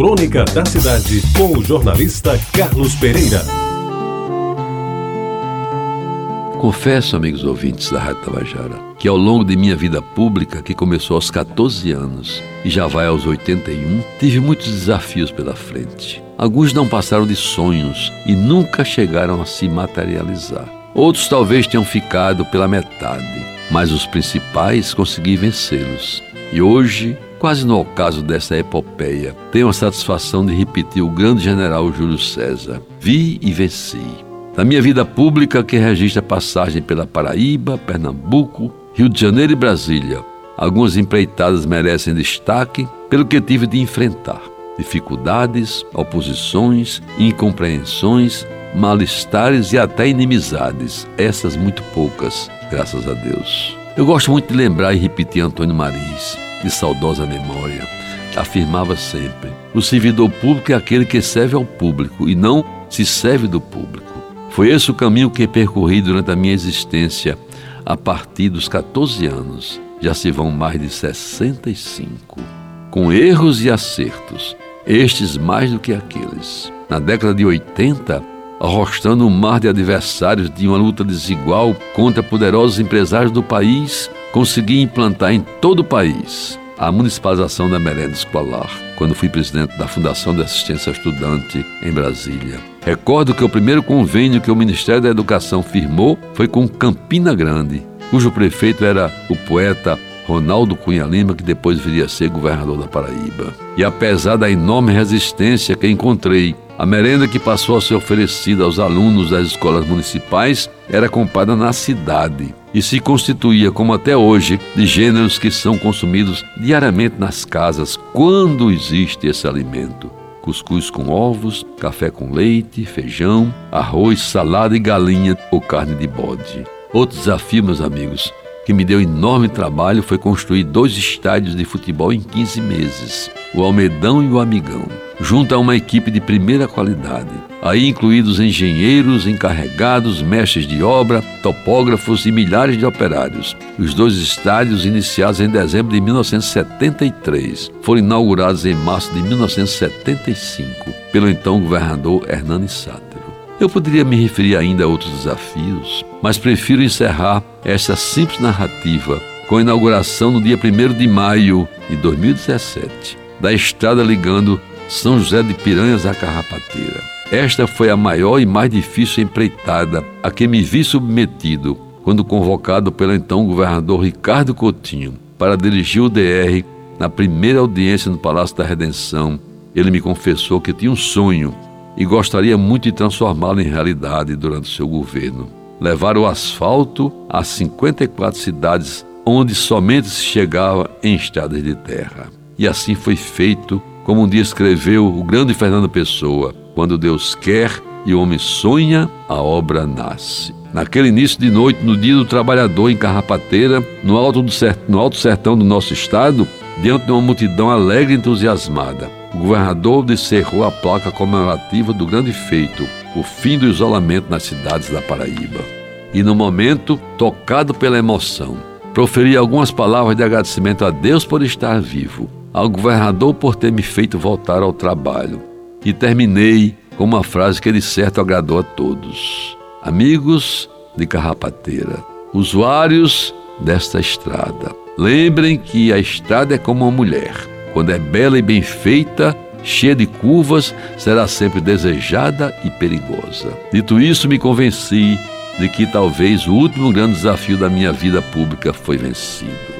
Crônica da Cidade, com o jornalista Carlos Pereira. Confesso, amigos ouvintes da Rádio Tabajara, que ao longo de minha vida pública, que começou aos 14 anos e já vai aos 81, tive muitos desafios pela frente. Alguns não passaram de sonhos e nunca chegaram a se materializar. Outros talvez tenham ficado pela metade, mas os principais consegui vencê-los. E hoje Quase no ocaso dessa epopeia, tenho a satisfação de repetir o grande general Júlio César: Vi e venci. Na minha vida pública, que registra passagem pela Paraíba, Pernambuco, Rio de Janeiro e Brasília, algumas empreitadas merecem destaque pelo que tive de enfrentar: dificuldades, oposições, incompreensões, malestares e até inimizades, essas muito poucas, graças a Deus. Eu gosto muito de lembrar e repetir Antônio Maris de saudosa memória, afirmava sempre: o servidor público é aquele que serve ao público e não se serve do público. Foi esse o caminho que percorri durante a minha existência, a partir dos 14 anos. Já se vão mais de 65. Com erros e acertos, estes mais do que aqueles. Na década de 80, arrostando um mar de adversários de uma luta desigual contra poderosos empresários do país, consegui implantar em todo o país a municipalização da merenda escolar, quando fui presidente da Fundação de Assistência Estudante em Brasília. Recordo que o primeiro convênio que o Ministério da Educação firmou foi com Campina Grande, cujo prefeito era o poeta Ronaldo Cunha Lima, que depois viria a ser governador da Paraíba. E apesar da enorme resistência que encontrei, a merenda que passou a ser oferecida aos alunos das escolas municipais era comprada na cidade e se constituía, como até hoje, de gêneros que são consumidos diariamente nas casas quando existe esse alimento. Cuscuz com ovos, café com leite, feijão, arroz, salada e galinha ou carne de bode. Outro desafio, meus amigos, que me deu enorme trabalho foi construir dois estádios de futebol em 15 meses, o Almedão e o Amigão, junto a uma equipe de primeira qualidade. Aí incluídos engenheiros, encarregados, mestres de obra, topógrafos e milhares de operários. Os dois estádios, iniciados em dezembro de 1973, foram inaugurados em março de 1975 pelo então governador Hernani Sá. Eu poderia me referir ainda a outros desafios, mas prefiro encerrar esta simples narrativa com a inauguração no dia 1 de maio de 2017 da estrada ligando São José de Piranhas à Carrapateira. Esta foi a maior e mais difícil empreitada a que me vi submetido quando convocado pelo então governador Ricardo Coutinho para dirigir o DR na primeira audiência no Palácio da Redenção. Ele me confessou que tinha um sonho e gostaria muito de transformá-lo em realidade durante seu governo. Levar o asfalto a 54 cidades onde somente se chegava em estradas de terra. E assim foi feito, como um dia escreveu o grande Fernando Pessoa: quando Deus quer e o homem sonha, a obra nasce. Naquele início de noite, no dia do trabalhador em Carrapateira, no alto, do no alto sertão do nosso estado, diante de uma multidão alegre e entusiasmada, o governador descerrou a placa comemorativa do grande feito, o fim do isolamento nas cidades da Paraíba. E no momento, tocado pela emoção, proferi algumas palavras de agradecimento a Deus por estar vivo, ao governador por ter me feito voltar ao trabalho. E terminei com uma frase que de certo agradou a todos. Amigos de Carrapateira, usuários desta estrada, lembrem que a estrada é como uma mulher quando é bela e bem feita, cheia de curvas, será sempre desejada e perigosa. Dito isso, me convenci de que talvez o último grande desafio da minha vida pública foi vencido.